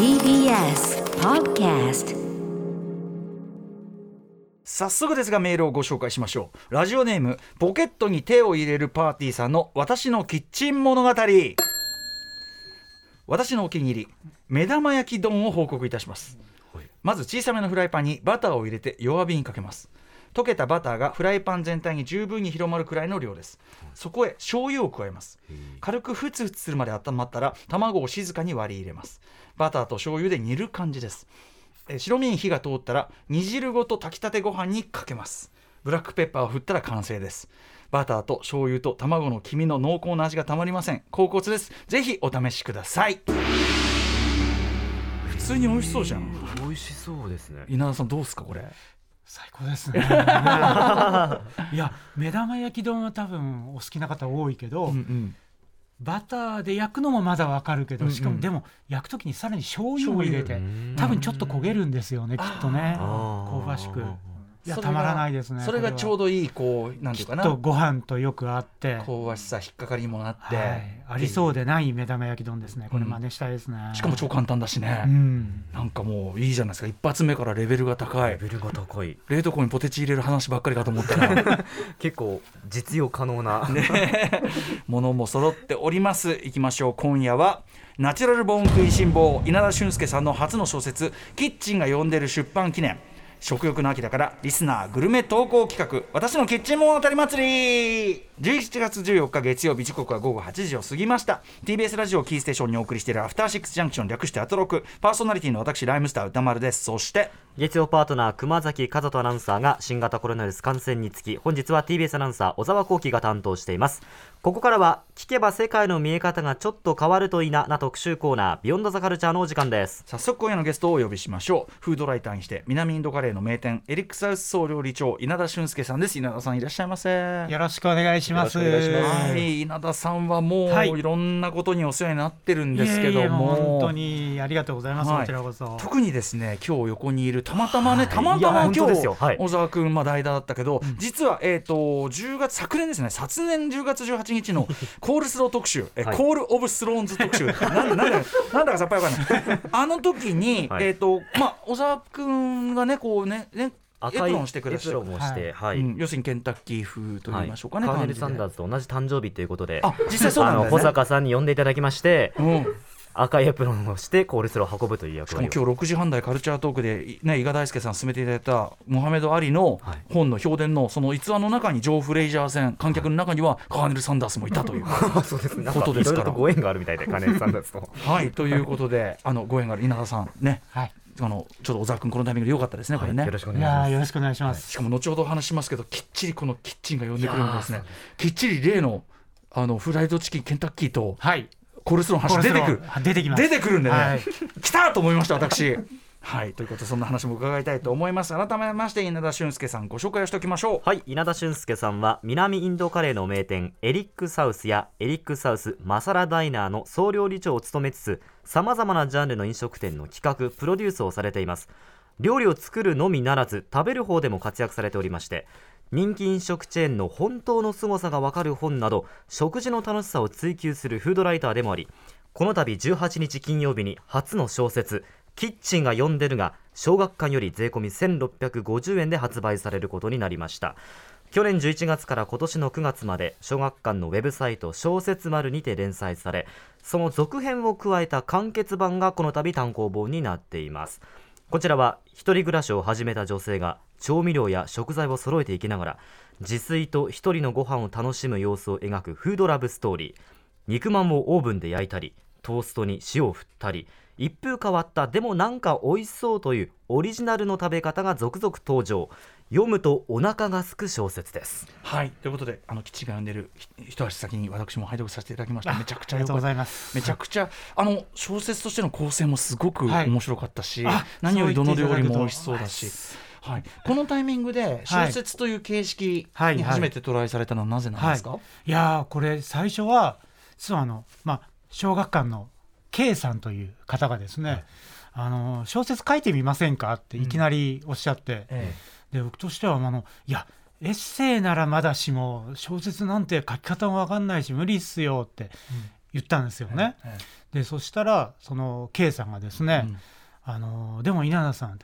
TBS Podcast 早速ですがメールをご紹介しましょう。ラジオネームポケットに手を入れるパーティーさんの私のキッチン物語。私のお気に入り目玉焼き丼を報告いたします。まず小さめのフライパンにバターを入れて弱火にかけます。溶けたバターがフライパン全体に十分に広まるくらいの量です。そこへ醤油を加えます。軽くふつふつするまで温まったら卵を静かに割り入れますバターと醤油で煮る感じです。えー白身に火が通ったら煮汁ごと炊きたてご飯にかけます。ブラックペッパーを振ったら完成です。バターと醤油と卵の黄身の濃厚な味がたまりません。高骨です。ぜひお試しください。普通に美味しそうじゃん。美味しそうですね。稲田さんどうですかこれ？最高ですね。いや目玉焼き丼は多分お好きな方多いけど、うんバターで焼くのもまだわかるけど、しかもでも焼く時にさらに醤油も入れてうん多分ちょっと焦げるんですよね、きっとね。香ばしくいやそれがたまらないですねそれがちょうどどいいこうなんていうかな。とご飯とよく合って、香ばしさ引っかかりにもなって、はい、ありそうでない目玉焼き丼ですね。これうん真似したいですね、しかも超簡単だしね、うん。なんかもういいじゃないですか。一発目からレベルが高い。レベルが高い。冷凍庫にポテチ入れる話ばっかりかと思ったら。結構実用可能な、ものも揃っております。いきましょう。今夜はナチュラルボーン食いしん坊稲田俊介さんの初の小説「キッチンが呼んでる出版記念」食欲の秋だからリスナーグルメ投稿企画。私のキッチン物語祭り。11月14日月曜日時刻は午後8時を過ぎました。TBS ラジオキーステーションにお送りしているアフターシックスジャンクション略してアトロク。パーソナリティの私ライムスター歌丸です。そして月曜パートナー熊崎和人アナウンサーが新型コロナウイルス感染につき本日は TBS アナウンサー小沢光輝が担当しています。ここからは聞けば世界の見え方がちょっと変わるといいなな特集コーナー Beyond the Culture のお時間です。早速今夜のゲストをお呼びしましょう。フードライターにして南インドカレーの名店エリックサウス総料理長稲田俊介さんです。稲田さんいらっしゃいませ。よろしくお願いします。はい、稲田さんはもう、はい。い、ろんなことにお世話になってるんですけども。本当にありがとうございます、はい。こちらこそ。特にですね今日横にいるたまたまね、たまたま今日よ。はい。小沢君まあ代打だったけど、実はえっ、と10月昨年ですね昨年10月18日の コールスロー特集、えはい。コールオブスローンズ特集。なんなんだなんだかさっぱりわかんない。あの時に、はい。えっ、とまあ小沢君がねこうねねエプ赤いロンしてくれてエプロンをして、はい。うん。要するにケンタッキー風と言いましょうかね、カーネル・サンダーズと同じ誕生日ということであ実際そうなんね。保坂さんに呼んでいただきましてうん赤いエプロンをしてコールスローを運ぶという役割を。しかも今日6時半台カルチャートークで、ね、伊賀大輔さん進めていただいたモハメド・アリのはい。本の評伝のその逸話の中にジョー・フレイジャー戦観客の中にはカーネル・サンダースもいたという。ことですから。ご縁があるみたいでカーネル・サンダーズと はいということであのご縁がある稲田さんね。はい。あのちょっと小沢君このタイミングでよかったですねこれね。よろしくおい願いします。しくお願いします、しかも後ほどお話しますけどきっちりこのキッチンが呼んでくるんですね。きっちり例のあのフライドチキンケンタッキーとはいコールスローの話出てくる。出てきます。出てくるんでね、はい。来たと思いました私。はい。ということでそんな話も伺いたいと思います。改めまして稲田俊介さんご紹介をしておきましょう。はい。稲田俊介さんは南インドカレーの名店エリックサウスやエリックサウスマサラダイナーの総料理長を務めつつさまざまなジャンルの飲食店の企画プロデュースをされています。料理を作るのみならず食べる方でも活躍されておりまして人気飲食チェーンの本当の凄さがわかる本など食事の楽しさを追求するフードライターでもありこの度18日金曜日に初の小説「キッチンが呼んでる」が小学館より税込み1650円で発売されることになりました。去年11月から今年の9月まで小学館のウェブサイト小説丸にて連載されその続編を加えた完結版がこの度単行本になっています。こちらは1人暮らしを始めた女性が調味料や食材を揃えていきながら自炊と1人のご飯を楽しむ様子を描くフードラブストーリー。肉まんをオーブンで焼いたりトーストに塩を振ったり一風変わったでもなんか美味しそうというオリジナルの食べ方が続々登場。読むとお腹がすく小説です。はい。ということであのキッチンが呼んでるひ一足先に私も拝読させていただきましたあめちゃくちゃありがとうございます。ためちゃくちゃあの小説としての構成もすごくはい。面白かったし、あ何よりどの料理も美味しそうだし、はい、このタイミングで小説という形式はいに初めてトライされたのはなぜなんですか、い。やーこれ最初は実はあの、まあ、小学館の K さんという方がですね、あの小説書いてみませんかっていきなりおっしゃって、えで僕としてはあのいやエッセイならまだしも小説なんて書き方も分かんないし無理っすよって言ったんですよね。でそしたらその K さんがですね、あのでも稲田さん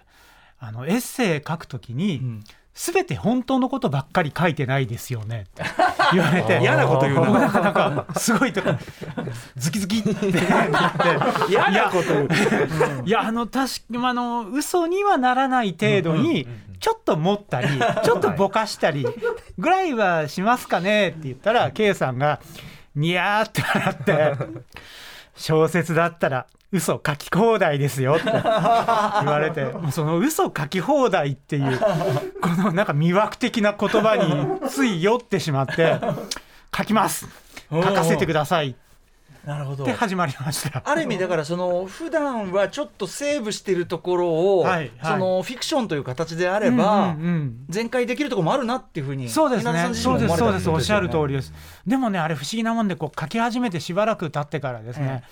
あのエッセイ書くときに、うん全て本当のことばっかり書いてないですよね。っ て言われて。嫌なこと言うな。なんかなんかすごいとか。ズキズキって言って。嫌なこと言う。いやあの確かあの嘘にはならない程度にちょっと持ったりちょっとぼかしたりぐらいはしますかねって言ったら K さんがニヤーって笑って小説だったら嘘書き放題ですよって言われて その嘘書き放題っていうこのなんか魅惑的な言葉につい酔ってしまって書きます書かせてくださいなるほどって始まりました。ある意味だからその普段はちょっとセーブしてるところを、はいはいそのフィクションという形であれば、うん全開できるところもあるなっていうふうにそうですね。そうです、そうです、おっしゃる通りでです。でもね、あれ不思議なもんで、こう書き始めてしばらく経ってからですね。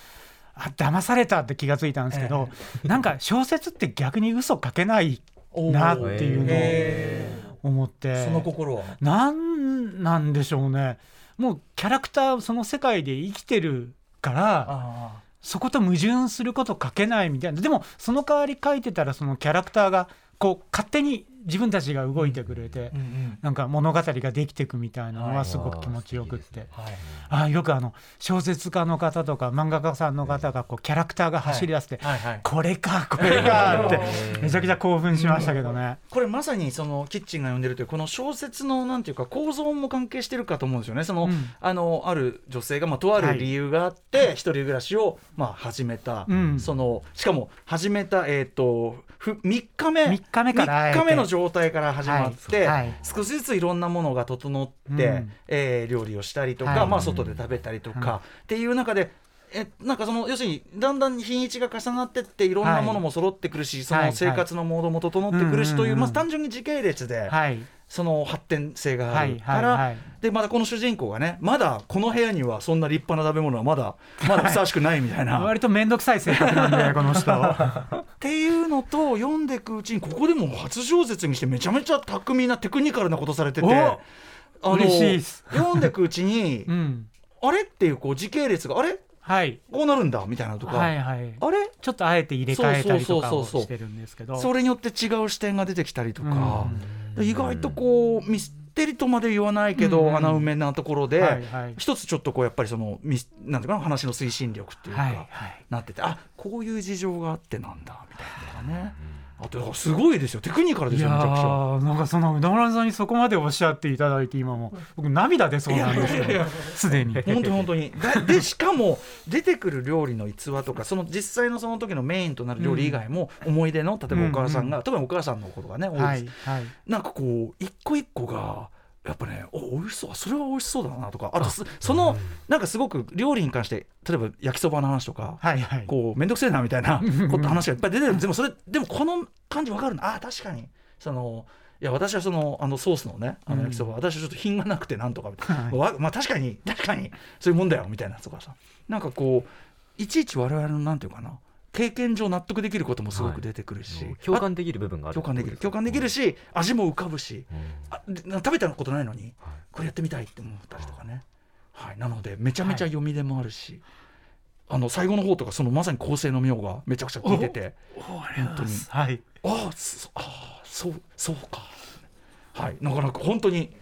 あ、騙されたって気がついたんですけど、なんか小説って逆に嘘書けないなっていうのえを思って。その心はなんなんでしょうね。もうキャラクターその世界で生きてるから。あそこと矛盾すること書けないみたいなでもその代わり書いてたらそのキャラクターがこう勝手に自分たちが動いてくれて、あ、うんうん。なんか物語ができていくみたいなのははいすごく気持ちよくって、はい、あよくあの小説家の方とか漫画家さんの方がこうキャラクターが走り出して、はいはい、これかこれかってめちゃくちゃ興奮しましたけどね。これまさにそのキッチンが呼んでるというこの小説のなんていうか構造も関係してるかと思うんですよね。その、うん。あのある女性がまあとある理由があって、一人暮らしをまあ始めた、うん。そのしかも始めたえっ、とふ3日目。3日目からあえて3日目の状態から始まって、はいはい。少しずついろんなものが整って、うん。えー料理をしたりとか、はい。まあ外で食べたりとか、うん。っていう中で。えなんかその要するにだんだん日にちが重なってっていろんなものも揃ってくるし、そはい。の生活のモードも整ってくるしという、まあ、単純に時系列で、はいその発展性があはいるから、はいはいでまたこの主人公がねまだこの部屋にはそんな立派な食べ物はまだまだふさわしくないみたいな。割と面倒くさい性格なんで この人。っていうのと読んでいくうちにここでも初小説にしてめちゃめちゃ巧みなテクニカルなことされてておあの嬉しいっす。読んでいくうちに、うん。あれっていうこう時系列があれ？はい。こうなるんだみたいなのとか、はいはい。あれ？ちょっとあえて入れ替えたりとかをしてるんですけど。それによって違う視点が出てきたりとか、う意外とこうミステリとまで言わないけど、うん。うん穴埋めなところで、はいはい。一つちょっとこうやっぱりそのミスなんていうかな話の推進力っていうか、はいはい。なっててあこういう事情があってなんだみたいなね、あとすごいですよ。テクニカルですよめちゃくちゃ。ーなんかそのうどんらんさんにそこまでおっしゃっていただいて今も僕涙出そうなんですよ。すでに。本当に本当に。だでしかも出てくる料理の逸話とかその実際のその時のメインとなる料理以外も思い出の例えばお母さんが、うん。特にお母さんのことがね多いです、はいはい。なんかこう一個一個がやっぱねお美味しそう。それは美味しそうだなとか。あとすそのなんかすごく料理に関して例えば焼きそばの話とか、はいはい。こう面倒くせえなみたいなうんこと話がいっぱい出てる。でもそれでもこの感じわかるなあ確かに。そのいや私はそのあのソースのねあの焼きそば、私はちょっと品がなくてなんとかみたいな、はい。わまあ確かに確かに。そういうもんだよみたいな。とかさなんかこういちいち我々のなんていうかな経験上納得できることもすごく出てくるし、共感できる部分がある共感できる共感できるし味も浮かぶし。あで食べたことないのにこれやってみたいって思ったりとかね、はい、なのでめちゃめちゃ読み出もあるし、あの最後の方とかそのまさに構成の妙がめちゃくちゃ効いてて本当に。はい。ああそうそうか。はい。なかなか本当に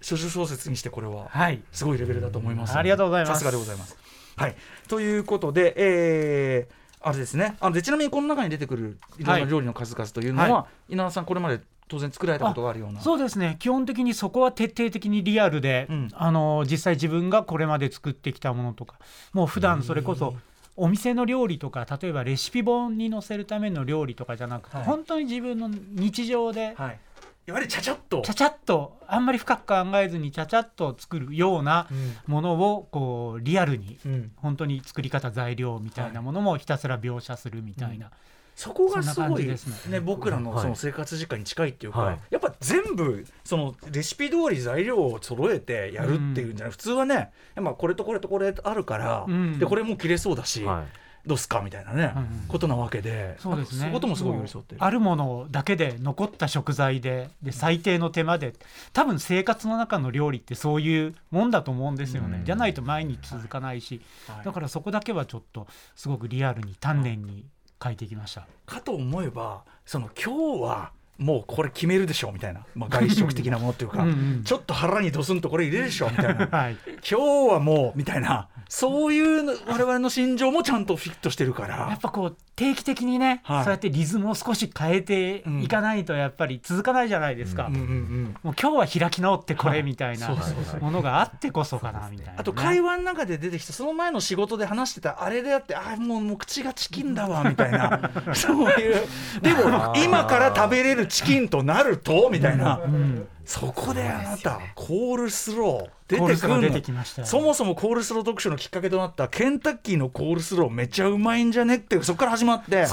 諸々小説にしてこれははい。すごいレベルだと思いますのでありがとうございます。さすがでございます。はい、ということで、えーあれですね。あのでちなみにこの中に出てくるい。ろんな料理の数々というのは、は稲田さんこれまで当然作られたことがあるような。そうですね。基本的にそこは徹底的にリアルで、うん。あの実際自分がこれまで作ってきたものとかもう普段それこそお店の料理とか例えばレシピ本に載せるための料理とかじゃなくて、はい。本当に自分の日常ではい、いわゆるちゃちゃっと。ちゃちゃっと。あんまり深く考えずにちゃちゃっと作るようなものをこうリアルにうん。うん本当に作り方材料みたいなものもひたすら描写するみたいな、そこがすごいね。ね僕らのはい。その生活時間に近いっていうか、はい。やっぱ全部そのレシピ通り材料を揃えてやるっていうんじゃない、普通はね、まあ、これとこれとこれあるから、うん。でこれもう切れそうだし、はいどうすかみたいなね、ことなわけでそうですね。いうこともすごい寄り添ってる。あるものだけで残った食材でで最低の手間で多分生活の中の料理ってそういうもんだと思うんですよね、うん。じゃないと毎日続かないし、はい。だからそこだけはちょっとすごくリアルに丹念に書いてきました。かと思えばその今日はもうこれ決めるでしょみたいな、まあ、外食的なものっていうか。うんうん。ちょっと腹にドスンとこれ入れるでしょみたいな。はい、今日はもうみたいな。そういうの我々の心情もちゃんとフィットしてるかやらっぱこう定期的にね、はい。そうやってリズムを少し変えていかないとやっぱり続かないじゃないですか、うん。うんうんもう今日は開き直ってこれみたいなものがあってこそかなみたいなね、あと会話の中で出てきたその前の仕事で話してたあれであってあもうもう口がチキンだわみたいな。そういう。でも今から食べれるチキンとなるとみたいな。うんそこであなたコールスロー出コールスロー出てくるのてきましたよそもそもコールスロー特集のきっかけとなったケンタッキーのコールスローめっちゃうまいんじゃねってそこから始まって。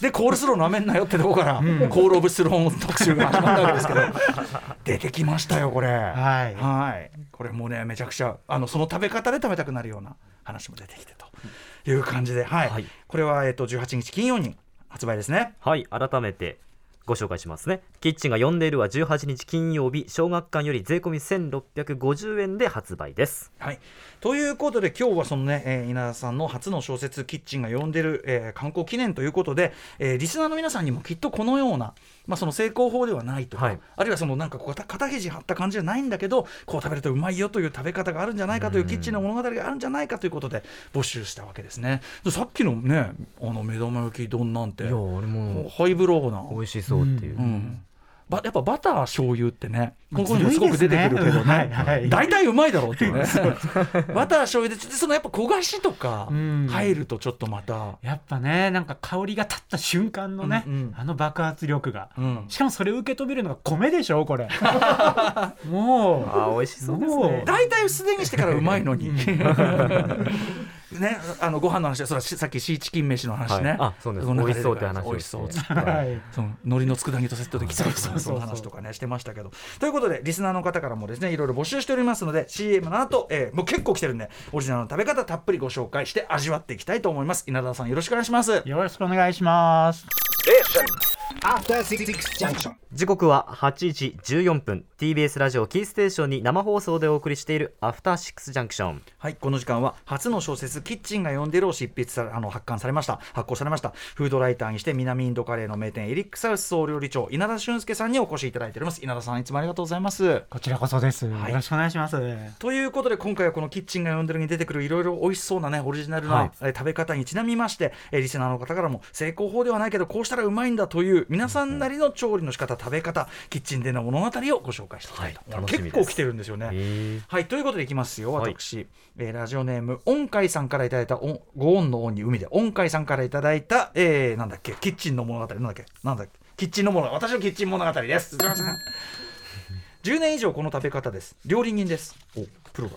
でコールスローなめんなよってとこから、ん。コール・オブ・スローン特集が始まったわけですけど。出てきましたよこれ。はい。はい。これもねめちゃくちゃあのその食べ方で食べたくなるような話も出てきてと。いう感じで、はい。はい。これは、えっと18日金曜に発売ですね。はい。改めてご紹介しますね。キッチンが呼んでいるは18日金曜日小学館より税込み1650円で発売です。はい、ということで今日はそのね、えー稲田さんの初の小説「キッチンが呼んでる、えー観光記念」ということで、えーリスナーの皆さんにもきっとこのような、まあ、その成功法ではないとか、はい。あるいはそのなんかこう肩肩肘張った感じじゃないんだけどこう食べるとうまいよという食べ方があるんじゃないかというキッチンの物語があるんじゃないかということで募集したわけですね。でさっきのねあの目玉焼き丼なんていや俺もハイブローな美味しそうっていう、うんばやっぱバター醤油ってね。まあここにもすごく出てくるけどね。大体うまいだろうっていうね バター醤油でちょっとそのやっぱ焦がしとかうん。入るとちょっとまた、やっぱねなんか香りが立った瞬間のね、あの爆発力が。うん。しかもそれを受け止めるのが米でしょこれ。もう。あー美味しそうですもう。ね大体薄手にしてからうまいのにねあのご飯の話はそれはしさっきシーチキン飯の話ね、はい。あそうです。美味しそうって話を美味しそうっつってはい。その海苔の佃煮とセットで来た。りとかそうそうそう。その話とかねしてましたけど。ということでリスナーの方からもですねいろいろ募集しておりますので CM の後、えーもう結構来てるんでオリジナルの食べ方たっぷりご紹介して味わっていきたいと思います。稲田さんよろしくお願いします。よろしくお願いします。Junction. 時刻は8時14分。TBS ラジオキーステーションに生放送でお送りしているアフターシックスジャンクションはいこの時間は初の小説「キッチンが呼んでる」を執筆さあの発刊されました。発行されました。フードライターにして南インドカレーの名店エリックサウス総料理長稲田俊介さんにお越しいただいております。稲田さんいつもありがとうございます。こちらこそです。はい。よろしくお願いします。ということで今回はこのキッチンが呼んでるに出てくるいろいろ美味しそうなねオリジナルな、はい。えー食べ方にちなみまして、えーリスナーの方からも成功法ではないけどこうしたらうまいんだという皆さんなりの調理の仕方食べ方キッチンでの物語をご紹介していきたいと、結構来てるんですよね。へはいということでいきますよ。はい。私、えーラジオネーム音階さんからいただいたおご恩の恩に海で音階さんからいただいた、えーなんだっけキッチンの物語。なんだっけなんだっけキッチンの物語。私のキッチン物語です。すいません。10年以上この食べ方です。料理人です。おプロだ。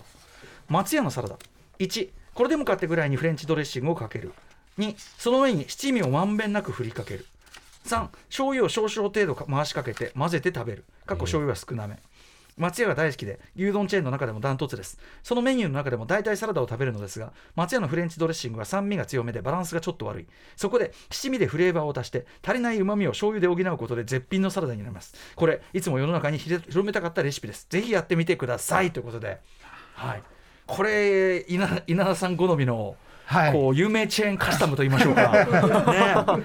松屋のサラダ。1これでもかってぐらいにフレンチドレッシングをかける。2その上に七味をまんべんなく振りかける3醤油を少々程度か回しかけて混ぜて食べる。過去醤油は少なめ、松屋が大好きで牛丼チェーンの中でもダントツです。そのメニューの中でも大体サラダを食べるのですが松屋のフレンチドレッシングは酸味が強めでバランスがちょっと悪い。そこで七味でフレーバーを足して足りない旨味を醤油で補うことで絶品のサラダになります。これいつも世の中に広めたかったレシピです。ぜひやってみてください。ということで。はい。これ稲稲田さん好みの、はい。こう有名チェーンカスタムと言いましょうか。ね、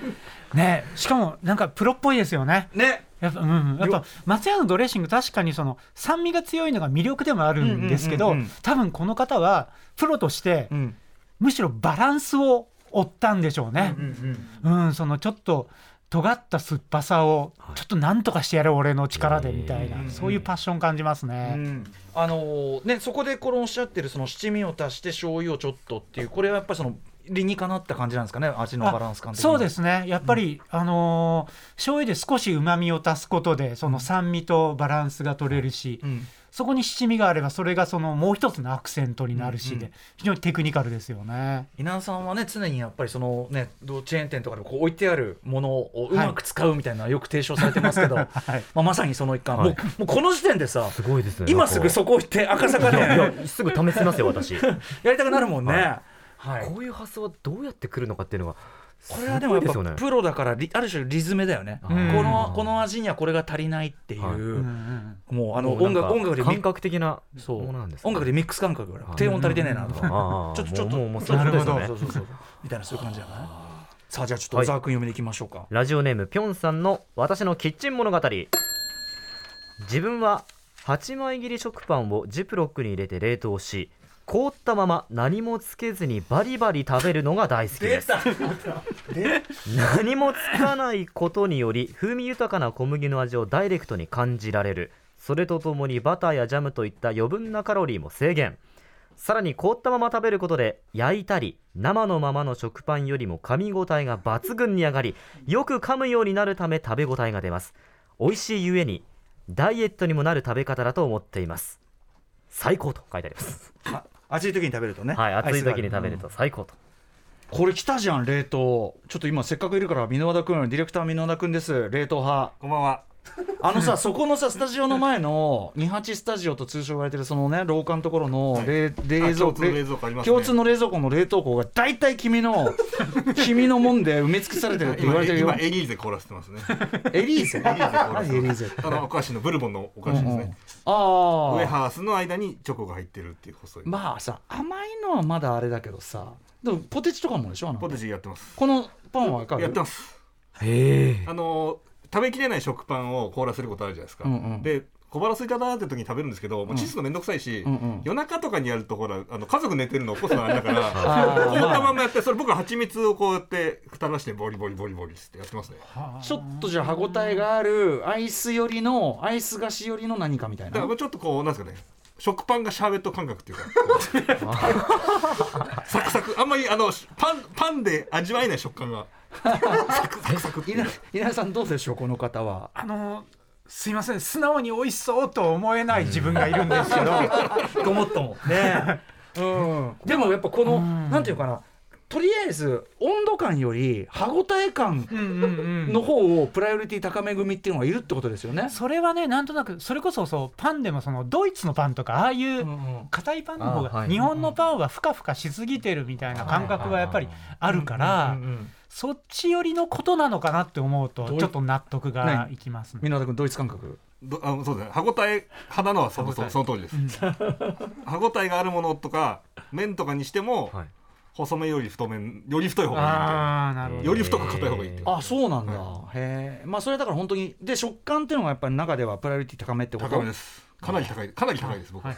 しかもなんかプロっぽいですよね。ね。ねやっぱ、うん、やっぱ松屋のドレッシング確かにその酸味が強いのが魅力でもあるんですけど、多分この方はプロとしてうん。むしろバランスを追ったんでしょうね。うん、そのちょっと尖った酸っぱさをちょっとなんとかしてやる俺の力でみたいな、うん。そういうパッション感じますうね。ん。あのーねそこでこのおっしゃってるその七味を足して醤油をちょっとっていうこれはやっぱりその理にかなった感じなんですかね味のバランス感そうですね。やっぱり、あのー醤油で少しうまみを足すことでその酸味とバランスが取れるし、うん。そこに七味があればそれがそのもう一つのアクセントになるしで、うん。うん非常にテクニカルですよね。稲田さんはね常にやっぱりそのねチェーン店とかでこう置いてあるものをうまく使うみたいなのはよく提唱されてますけど、はい。まあ、まさにその一環、はい。もうもうこの時点でさすごいですね今すぐそこ行って赤坂ですぐ試せますよ私。やりたくなるもんね。ははい。こういう発想はどうやってくるのかっていうのがこれはでもやっぱプロだからリある種リズムだよね、うん。このこの味にはこれが足りないっていう、もうあの音楽音楽でミ感覚的なそう。音楽でミックス感覚が低音足りてねえなとか、ちょっとちょっと。もうそういうことですよね。そうそうそうみたいなそういう感じじゃない？さあじゃあちょっと小沢君読みでいきましょうか、ラジオネームぴょんさんの私のキッチン物語。自分は8枚切り食パンをジップロックに入れて冷凍し凍ったまま何もつけずにバリバリ食べるのが大好きです。何もつかないことにより風味豊かな小麦の味をダイレクトに感じられる。それとともにバターやジャムといった余分なカロリーも制限。さらに凍ったまま食べることで焼いたり生のままの食パンよりも噛み応えが抜群に上がりよく噛むようになるため食べ応えが出ます。美味しいゆえにダイエットにもなる食べ方だと思っています。最高と書いてあります。あ 暑い時に食べるとね。はい暑い時に食べると最高と。これ来たじゃん冷凍。ちょっと今せっかくいるから箕輪田君ディレクター箕輪田君です。冷凍派。こんばんは。あのさ そこのさスタジオの前の28スタジオと通称言われてるそのね廊下のところの冷,、冷蔵あ共通の冷蔵庫共通の冷蔵庫の冷凍庫が大体君の 君のもんで埋め尽くされてるって言わ今れてるよ今エリーゼ凍らせてますね。エリーゼ？エリーゼ。あのお菓子のブルボンのお菓子ですね。ああウエハースの間にチョコが入ってるっていう細い。まあさ甘いのはまだあれだけどさでもポテチとかもでしょ？あのポテチやってます。このパンはやってます。へえあの食べきれない食パンを凍らせることあるじゃないですか。うんうん。で小腹空いたなーって時に食べるんですけど、もうチスのめんどくさいし、うんうん。夜中とかにやるとほらあの家族寝てるの起こすのあれだからあー凍ったままやってそれ僕は蜂蜜をこうやって蓋出してボリボリボリボリってやってますね。ちょっとじゃあ歯ごたえがあるアイス寄りのアイス菓子寄りの何かみたいな？だからちょっとこうなんですかね食パンがシャーベット感覚っていうか。サクサク。あんまりあのパンパンで味わえない食感が稲稲田さんどうでしょうこの方は？あのすいません。素直に美味しそうと思えない自分がいるんですけど。ごもっとも。ね。うん。でもやっぱこのうん。なんていうかな。とりあえず温度感より歯ごたえ感の方をプライオリティ高め組っていうのがいるってことですよね。それはねなんとなくそれこそそうパンでもそのドイツのパンとかああいううん硬いパンの方が日本のパンはふかふかしすぎてるみたいな感覚がやっぱりあるからうんうんうんそっち寄りのことなのかなって思うとちょっと納得がいきますね。箕輪田君ドイツ感覚。どあそうですね歯ごたえ派なのはその歯応え。その通りです。歯ごたえがあるものとか麺とかにしても、はい。細麺より太麺より太い方がいいああなるほど。より太く硬い方がいいってあそうなんだ、へえまあそれだから本当にで食感っていうのがやっぱり中ではプライオリティ高めってこと？高めです。かなり高いかなり高いです僕、はい。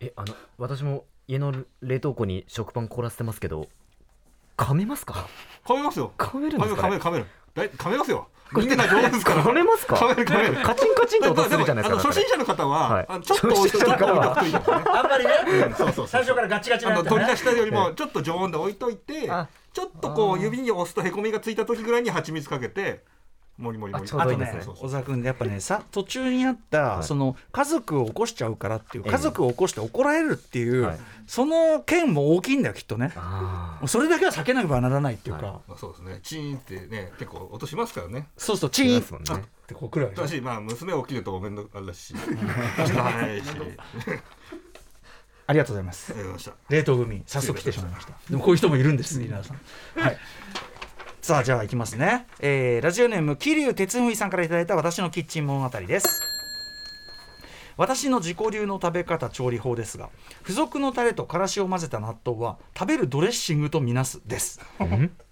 えあの私も家の冷凍庫に食パン凍らせてますけど噛めますか？噛めますよ。噛めるん噛めるですか、ね、噛める噛める。だい噛めますよ。人間な上手ですから。噛めますか？噛める噛める。カチンカチンと音するじゃないですかあの初心者の方は、ちょっと置いといとくといいですねあんまりね、うんそうそう。そう最初からガチガチな取り出したよりもちょっと常温で置いといてあ。ちょっとこう指に押すとへこみがついた時ぐらいに蜂蜜かけてもりもりもりあちょうあとねどいいですねそうそう。小沢君やっぱねさ途中にあった、い。その家族を起こしちゃうからっていうええ。家族を起こして怒られるっていう、はい。その件も大きいんだよきっとね。それだけは避けなければならないっていうか、はい。まあ、そうですね。チーンってね結構音しますからね。そうするとチーンっーですもんねてこう来るわけでしまあ娘起きるとごめんなあれだし。はいしありがとうありがとうございます冷凍組早速来てしまいました。でもこういう人もいるんです稲田さん。はいさあじゃあいきますね、えーラジオネーム桐生哲文さんからいただいた私のキッチン物語です。私の自己流の食べ方調理法ですが付属のタレとからしを混ぜた納豆は食べるドレッシングとみなすです。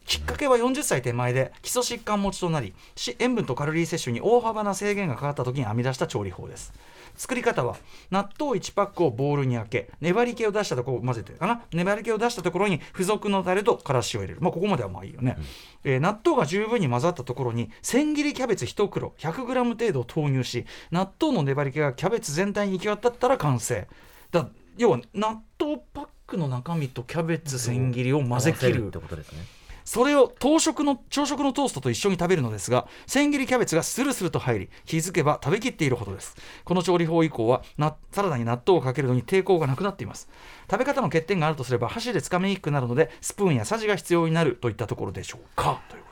きっかけは40歳手前で基礎疾患持ちとなり塩分とカロリー摂取に大幅な制限がかかった時に編み出した調理法です。作り方は納豆1パックをボウルに開け粘り気を出したところ混ぜてかな。粘り気を出したところに付属のタレとからしを入れる。まあここまではまあいいよね、えー納豆が十分に混ざったところに千切りキャベツ1袋 100g 程度を投入し納豆の粘り気がキャベツ全体に行き渡ったら完成。だ要は納豆パックの中身とキャベツ千切りを混ぜ切るってことですねそれを当食の朝食のトーストと一緒に食べるのですが千切りキャベツがスルスルと入り気づけば食べきっているほどです。この調理法以降はなサラダに納豆をかけるのに抵抗がなくなっています。食べ方の欠点があるとすれば箸でつかみにくくなるのでスプーンやさじが必要になるといったところでしょうか。というこ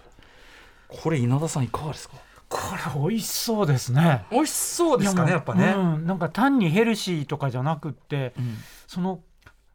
とで。これ稲田さんいかがですか？これ美味しそうですね。美味しそうですかねやっぱね、うん、なんか単にヘルシーとかじゃなくって、うん。その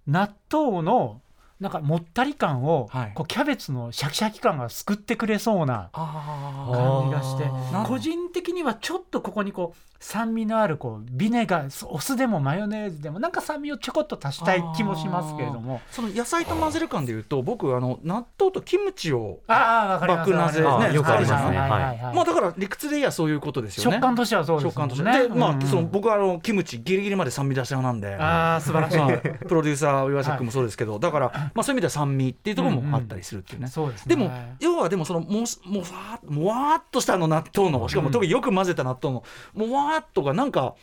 納豆のなんかもったり感を、はい。こうキャベツのシャキシャキ感が救ってくれそうなあ感じがして個人的にはちょっとここにこう酸味のあるこうビネガーお酢でもマヨネーズでもなんか酸味をちょこっと足したい気もしますけれども。その野菜と混ぜる感でいうと僕あの納豆とキムチを爆なぜねよくありますね。はいはい。はい。まあだから理屈で言えばそういうことですよね。食感としてはそうです食感として。ねでまあ、その僕はあのキムチギリギリまで酸味出し派なんで。ああ素晴らしい、まあプロデューサー岩崎君もそうですけど、だから、まあ、そういう意味では酸味っていうところもあったりするっていうね、でも要はでもそのもうもうわーもわーっとしたあの納豆のしかも特によく混ぜた納豆のもわーっとがなんか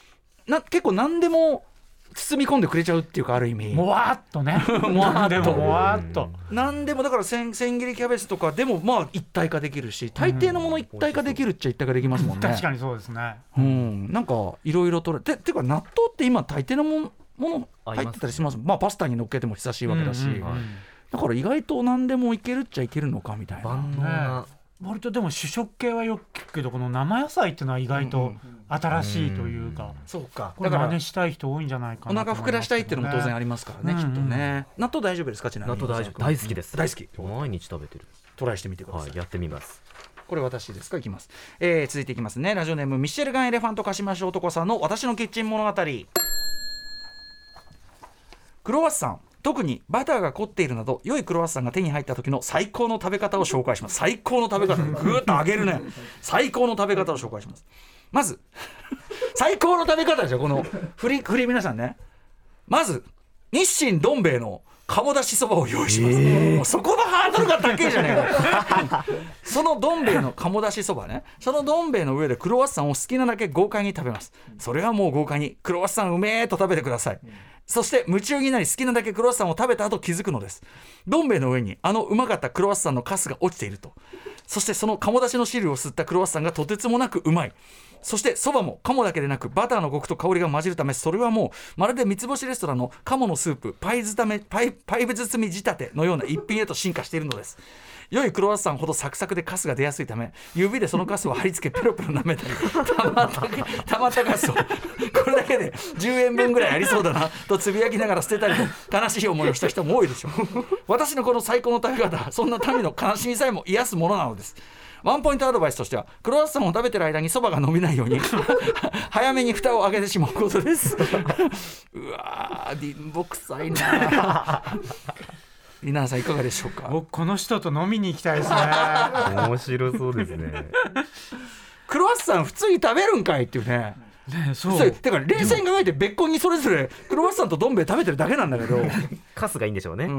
な結構何でも包み込んでくれちゃうっていうかある意味。もわーっとね。もわーっと。でももわーっと。何でもだから千千切りキャベツとかでもまあ一体化できるし大抵のもの一体化できるっちゃ一体化できますもんね。確かにそうですね。うん、なんかいろいろとれてていうか納豆って今大抵のものもの入ってたりしますまあパスタに乗っけても久しいわけだし、うんうんうんだから意外と何でもいけるっちゃいけるのかみたいな。万能な割とでも主食系はよく聞くけどこの生野菜っていうのは意外と新しいというか、そうか。これだから真似したい人多いんじゃないかおな腹膨らしたいっていうのも当然ありりますからね、うんうん。きっとね。納豆大丈夫ですか？ちなみに。納豆大丈夫。大好きです。大好き。毎日食べてる。トライしてみてください、はいやってみます。これ私ですか？いきます、えー続いていきますね。ラジオネームミッシェルガンエレファントカシマシ男さんの私のキッチン物語。クロワッサン特にバターが凝っているなど良いクロワッサンが手に入った時の最高の食べ方を紹介します。最高の食べ方。ぐーっと上げるね。最高の食べ方を紹介します。まず 最高の食べ方でしょこの振り振り皆さんね。まず日清どん兵衛の鴨だしそばを用意します、もうそこのハードルが高いじゃねえか。そのどん兵衛の鴨だしそばね。そのどん兵衛の上でクロワッサンを好きなだけ豪快に食べます。それはもう豪快にクロワッサンうめえと食べてください。そして夢中になり好きなだけクロワッサンを食べた後気づくのです。どん兵衛の上にあのうまかったクロワッサンのカスが落ちていると。そしてその鴨だしの汁を吸ったクロワッサンがとてつもなくうまいそしてそばも鴨だけでなくバターのコクと香りが混じるためそれはもうまるで三つ星レストランの鴨のスープパイ包めパイパイ包み仕立てのような一品へと進化しているのです。良いクロワッサンほどサクサクでカスが出やすいため指でそのカスを貼り付けペロペロ舐めたりたまったたまたカスをこれだけで10円分ぐらいありそうだなとつぶやきながら捨てたりと悲しい思いをした人も多いでしょう。私のこの最高の食べ方そんな民の悲しみさえも癒すものなのです。ワンポイントアドバイスとしてはクロワッサンを食べてる間にそばが伸びないように 早めに蓋を開けてしまうことです。うわー貧乏くさいなリナ さんいかがでしょうか？僕この人と飲みに行きたいですね。面白そうですね。クロワッサン普通に食べるんかいっていうねねそそううだから冷静に考えて別個にそれぞれクロワッサンとどん兵衛食べてるだけなんだけど、カスがいいんでしょうね、う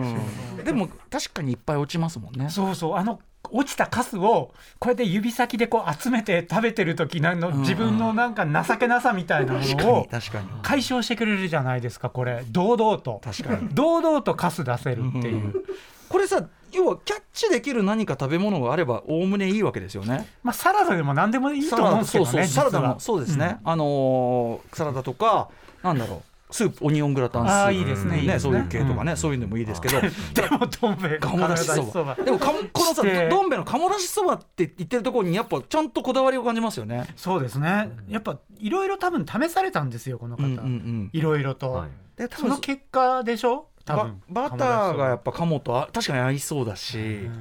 ん、でも確かにいっぱい落ちますもんね。そうそうあの落ちたカスをこうやって指先でこう集めて食べてる時のん。自分のなんか情けなさみたいなのをに確かに。解消してくれるじゃないですかこれ。堂々と。確かに。堂々とカス出せるっていう、これさ要はキャッチできる何か食べ物があればおおむねいいわけですよね。まあサラダでも何でもいいと思うんですけどねそうそうサラダもそうですね、あのーサラダとかなんだろうスープオニオングラタンスープいいですねいいですね。そういう系とかね、そういうのもいいですけど。でもどん兵衛鴨だしそば。でもかもこのさどん兵衛の鴨だしそばって言ってるところにやっぱちゃんとこだわりを感じますよね。そうですね。やっぱいろいろ多分試されたんですよこの方、うんうんうん。いろいろと、はい。で多分その結果でしょ？多バ分バターがやっぱ鴨とあ確かに合いそうだし、うん。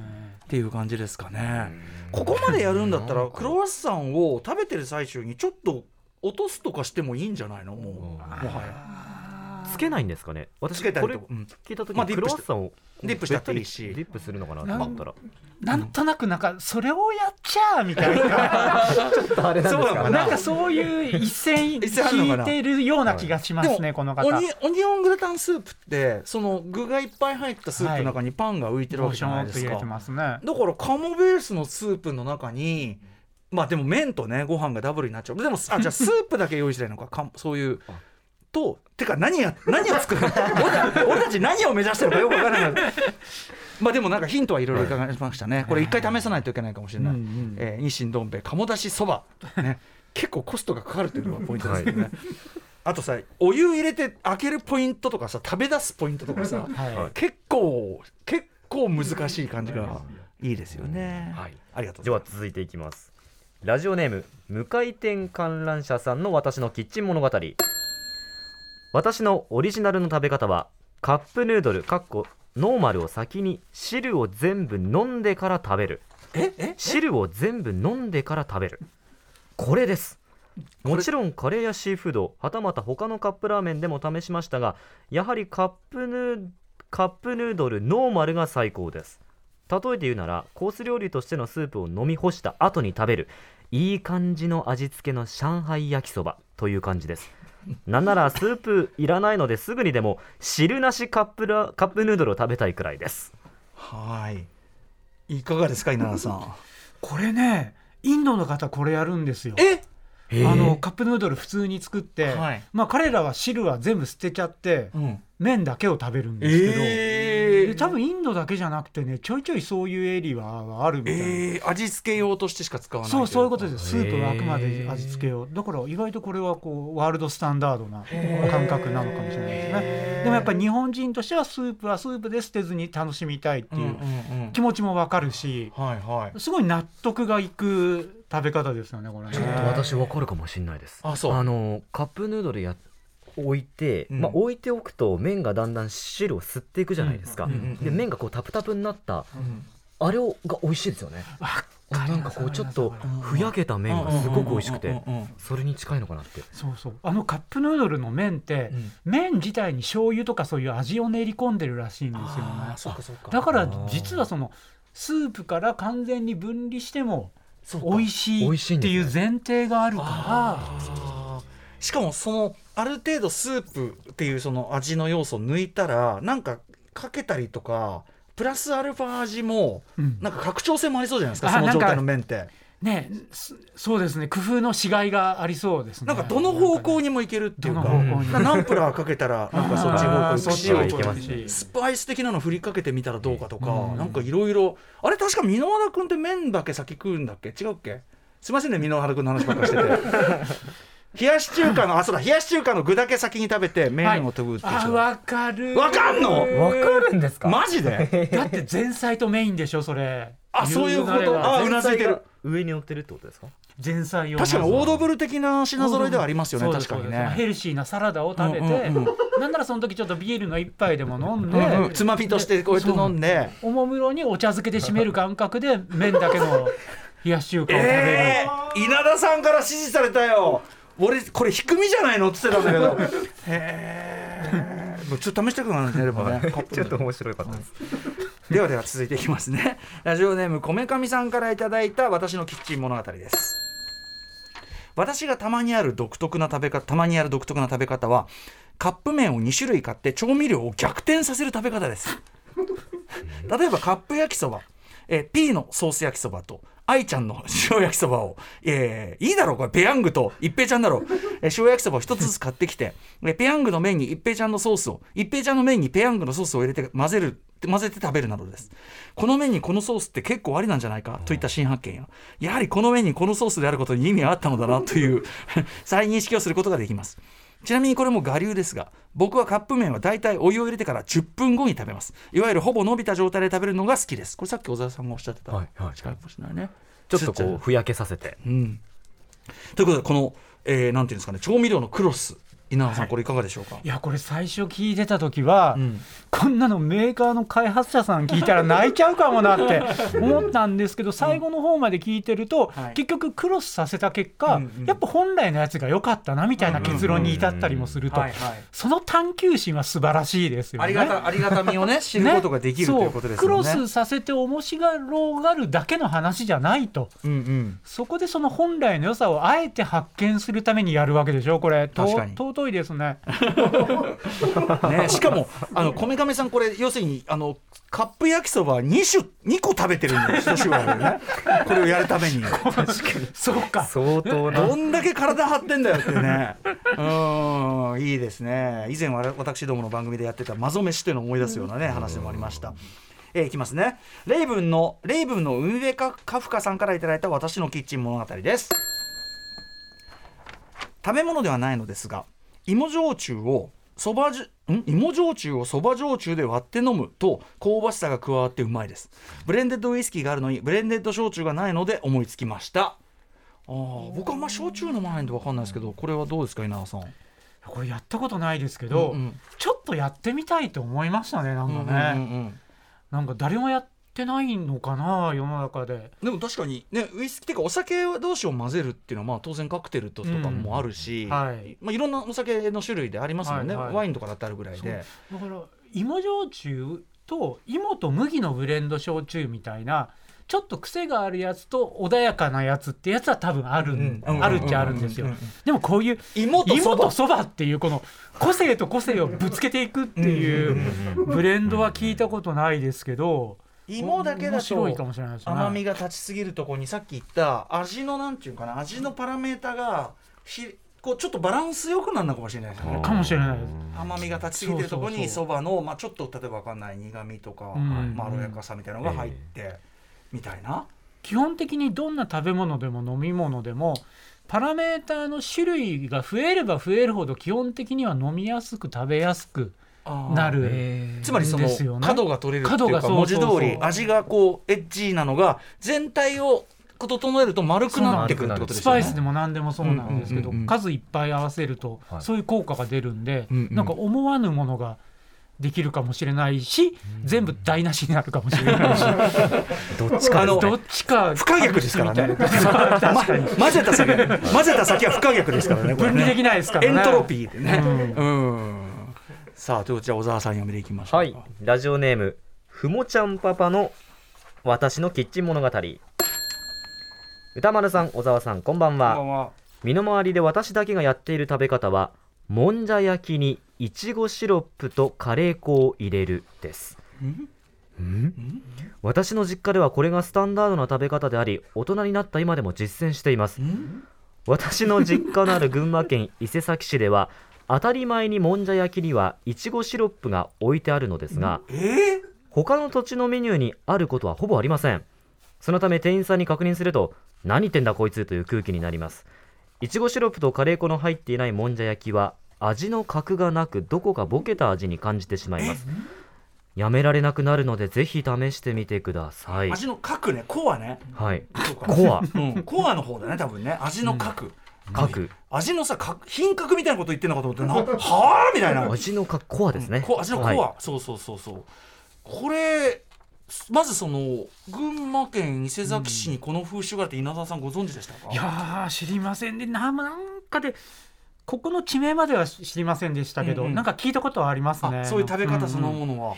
っていう感じですかね。ここまでやるんだったらクロワッサンを食べてる最中にちょっと落とすとかしてもいいんじゃないの？もうもはや。つけないんですかね？私これ聞いた時にまあディップしてクロワッサンをディップしたっていいしディップするのかなと思ったら。なんとなくなんかそれをやっちゃーみたいな。あれそうなのかな？んかそういう一線引いてるような気がしますね、この方。オニオニオングラタンスープってその具がいっぱい入ったスープの中にパンが浮いてるわボショけじゃないですか。すねだから鴨ベースのスープの中にまあでも麺とねご飯がダブルになっちゃうでもあじゃあスープだけ用意したい。のかかそうい。うとてか何や何を作る 俺た俺たち何を目指してるのかよくわからない。まあでもなんかヒントはいろいろ伺いましたね。これ一回試さないといけないかもしれない、うんうんえー日清どん兵衛鴨だしそば、ね、結構コストがかかるというのがポイントですよね、あとさお湯入れて開けるポイントとかさ食べ出すポイントとかさ、はい。結構結構難しい感じがいいですよね。はい。ありがとうではございます。続いていきます。ラジオネーム無回転観覧車さんの私のキッチン物語私のオリジナルの食べ方はカップヌードルかっこノーマルを先に汁を全部飲んでから食べる。ええ汁を全部飲んでから食べる。これです。もちろんカレーやシーフードはたまた他のカップラーメンでも試しましたがやはりカップヌーカップヌードルノーマルが最高です。例えて言うならコース料理としてのスープを飲み干した後に食べるいい感じの味付けの上海焼きそばという感じですなんならスープいらないのですぐにでも汁なしカップラカップヌードルを食べたいくらいです。はい。いかがですか稲田さん？これねインドの方これやるんですよ。え？あのカップヌードル普通に作って、はい。まあ彼らは汁は全部捨てちゃって、うん。麺だけを食べるんですけど、多分インドだけじゃなくてねちょいちょいそういうエリアはあるみたいな。えー、味付け用としてしか使わないそうそういうことでですスープはあくまで味付けをだから意外とこれはこうワールドスタンダードな感覚なのかもしれないですね。でもやっぱり日本人としてはスープはスープで捨てずに楽しみたいっていう気持ちもわかるしはいはい。すごい納得がいく食べ方ですよねこれね。ちょっと私わかるかもしれないです。あそう。あのカップヌードルや置いて、うん。まあ、置いておくと麺がだんだん汁を吸っていくじゃないですか、うんで麺がこうタプタプになったうん。あれをが美味しいですよね。あなんかこうちょっとふやけた麺がすごく美味しくてそれに近いのかなって。そうそう。あのカップヌードルの麺って、麺自体に醤油とかそういう味を練り込んでるらしいんですよね。そっかそっか。だから実はそのスープから完全に分離しても美味しいいっていう前提があるからしかもそのある程度スープっていうその味の要素を抜いたらなんかかけたりとかプラスアルファ味もうん。なんか拡張性もありそうじゃないですかその状態の麺って。ねそそうですね。工夫のしがいがありそうですね。なんかどの方向にもいけるっていうか。ナンプラーかけたら なんかそっち方向に塩いけますしスパイス的なの振りかけてみたらどうかとか、うん。なんかいろいろあれ確か箕輪田君って麺だけ先食うんだっけ？違うっけ？すいませんね箕輪田君の話ばっかりしてて 冷やし中華のあそうだ冷やし中華の具だけ先に食べて麺を飛ぶっていう。人あわかる。わかんの？わかるんですか？マジで？だって前菜とメインでしょそれ。あそういうこと？あうなずいてる。上に乗ってるってことですか？前菜を確かにオードブルル的な品揃えではありますよね確かにそうです。ヘねルシーなサラダを食べて、うんうんうん。なんならその時ちょっとビールの一杯でも飲んで、うんうん。つまみとしてこうやって飲んで。おもむろにお茶漬けで締める感覚で麺だけの冷やし中華を食べる、えー、稲田さんから指示されたよ俺これ低みじゃないの？って言ってたんだけど。へえもうちょっと試したくなるねでもね。ちょっと面白かったです。ではでは続いていきますね。ラジオネームこめかみさんからいただいた私のキッチン物語です。私がたまにある独特な食べ方たまにある独特な食べ方はカップ麺を2種類買って調味料を逆転させる食べ方です。例えばカップ焼きそば、えー、P のソース焼きそばと愛ちゃんの塩焼きそばを、えーいいだろうこれペヤングと一平ちゃんだろ。う、えー塩焼きそばを一つずつ買ってきて、ペヤングの麺に一平ちゃんのソースを一平ちゃんの麺にペヤングのソースを入れて混ぜる混ぜて食べるなどです。この麺にこのソースって結構ありなんじゃないかといった新発見ややはりこの麺にこのソースであることに意味があったのだなという再認識をすることができます。ちなみにこれも我流ですが僕はカップ麺は大体お湯を入れてから10分後に食べます。いわゆるほぼ伸びた状態で食べるのが好きです。これさっき小沢さんがおっしゃってたはいはい。近いかもしれないね。ちょっとこうふやけさせて。うん。ということでこの、えーなんていうんですかね調味料のクロス稲田さん、これいかがでしょうか？いやこれ最初聞いてた時は、うん。こんなのメーカーの開発者さん聞いたら泣いちゃうかもなって 思ったんですけど最後の方まで聞いてると、はい。結局クロスさせた結果、うんうん。やっぱ本来のやつが良かったなみたいな結論に至ったりもするとはいはい。その探求心は素晴らしいですよね。ありがたありがたみをね 知ることができる、ということですね。クロスさせて面白がるだけの話じゃないと。うんうん。そこでその本来の良さをあえて発見するためにやるわけでしょこれ。と確かに尊いですね。ね、しかもあの米亀さんこれ要するにあのカップ焼きそば2種2個食べてるんだよ一種類ね。これをやるために。そうか。相当な。どんだけ体張ってんだよっていうね。うんいいですね。以前は私どもの番組でやってたマゾ飯というのを思い出すようなね話でもありました。えーいきますね。レイブンのレイブンの海辺カカフカさんからいただいた私のキッチン物語です。食べ物ではないのですが芋焼酎をそばじゅん？芋焼酎をそば焼酎で割って飲むと香ばしさが加わってうまいです。ブレンデッドウイスキーがあるのにブレンデッド焼酎がないので思いつきました。あー僕はあんま焼酎飲まないんで分かんないですけどこれはどうですか稲田さん？これやったことないですけど、うんうん。ちょっとやってみたいと思いましたねなんかね、うんうんうんなんか誰もやってないのかな世の中で。でも確かにねウイスキーっていうかお酒同士を混ぜるっていうのはまあ当然カクテルととかもあるし、はい。まあ、いろんなお酒の種類でありますもんね、はい。はいワインとかだってあるぐらいで。だから芋焼酎と芋と麦のブレンド焼酎みたいなちょっと癖があるやつと穏やかなやつってやつは多分あるん、うん。あるっちゃあるんですよ、うんうんでもこういう芋とそば。っていうこの個性と個性をぶつけていくっていうブレンドは聞いたことないですけど芋だけだともしれないですね甘みが立ちすぎるところにさっき言った味のなんていうかな味のパラメータがひこうちょっとバランスよくなるのかもしれないですね。かもしれないです。甘みが立ちすぎてるところにそばの、まあ、ちょっと例えばわかんない苦みとか、うん。まろやかさみたいなのが入って、みたいな。基本的にどんな食べ物でも飲み物でもパラメーターの種類が増えれば増えるほど基本的には飲みやすく食べやすくなる。つまりその角が取れるっていうか文字通り味がこうエッジーなのが全体を整えると丸くなってくるってことですよね。スパイスでも何でもそうなんですけど、数いっぱい合わせるとはい。そういう効果が出るんで、うんうんなんか思わぬものができるかもしれないし、全部台無しになるかもしれないし。どっちかどっちか不可逆ですからね。混ぜた先混ぜた先は不可逆ですからね。分離できないですからね。エントロピーでね。うん。さあということでじゃあ小沢さん読みでいきましょう。はい。ラジオネームふもちゃんパパの私のキッチン物語。歌丸さん小沢さんこんばんは。こんばんは。身の回りで私だけがやっている食べ方はもんじゃ焼きにいちごシロップとカレー粉を入れるです。ん？私の実家ではこれがスタンダードな食べ方であり大人になった今でも実践しています。私の実家のある群馬県伊勢崎市では当たり前にもんじゃ焼きにはいちごシロップが置いてあるのですがえー？他の土地のメニューにあることはほぼありません。そのため店員さんに確認すると何言ってんだこいつという空気になります。いちごシロップとカレー粉の入っていないもんじゃ焼きは味の格がなくどこかボケた味に感じてしまいます。やめられなくなるのでぜひ試してみてください。味の核ね。コアね。はい。コア。うん。コアの方だね多分ね。味の核。核。味のさか品格みたいなこと言ってんのかと思ってな はあみたいな。味の核コアですね。こ味のコア、はい。そうそうそうそう。これまずその群馬県伊勢崎市にこの風習があって稲田さんご存知でしたか、いやー知りませんでななんかでここの地名までは知りませんでしたけど、うんうん。なんか聞いたことはありますね。あそういう食べ方そのものは、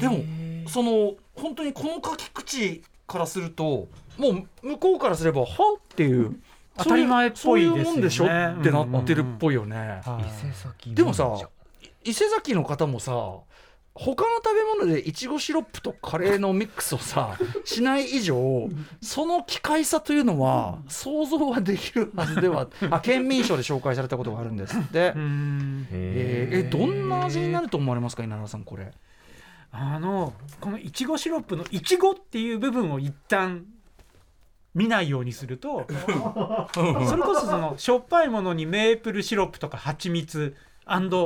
でもその本当にこの書き口からするともう向こうからすればはっていう当たり前っぽいですよね。そういうもんでしょってなってるっぽいよね、はい。伊勢崎でもさ伊勢崎の方もさ他の食べ物でいちごシロップとカレーのミックスをさ しない以上その機械さというのは想像はできるはずでは あ県民賞で紹介されたことがあるんですって。う、んえーえどんな味になると思われますか稲田さんこれ。あのこのいちごシロップのいちごっていう部分を一旦見ないようにすると それこそそのしょっぱいものにメープルシロップとか蜂蜜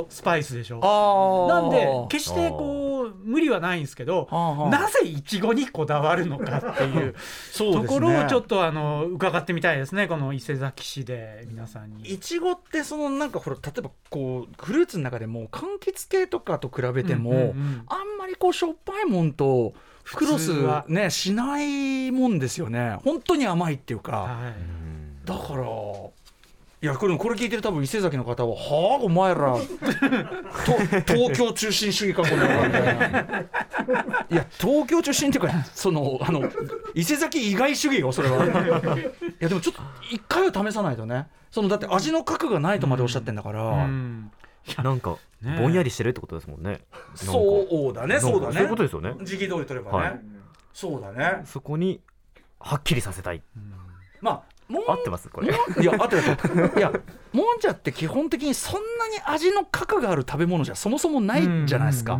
スパイスでしょ。あなんで決してこう無理はないんですけどあなぜいちごにこだわるのかっていう ね。ところをちょっとあの伺ってみたいですねこの伊勢崎市で皆さんに。いちごってそのなんかほら例えばこうフルーツの中でも柑橘系とかと比べても、うんうんうん。あんまりこうしょっぱいもんとクロスは。ねしないもんですよね。本当に甘いっていうか。はい。だからいやこれこれ聞いてる多分伊勢崎の方は「はあお前ら と東京中心主義かこの野郎」みたいな。いや東京中心っていうかそのあの伊勢崎以外主義よそれは。いやでもちょっと一回は試さないとね。そのだって味の核がないとまでおっしゃってんだから、うん なんかねぼんやりしてるってことですもんね。そうだねそうだね。そういうことですよね。時期通り取ればね、はい。そうだね。そこにはっきりさせたい。まあもん合ってます？これ。いや合ってるいやもんじゃって基本的にそんなに味の核がある食べ物じゃそもそもないじゃないですか、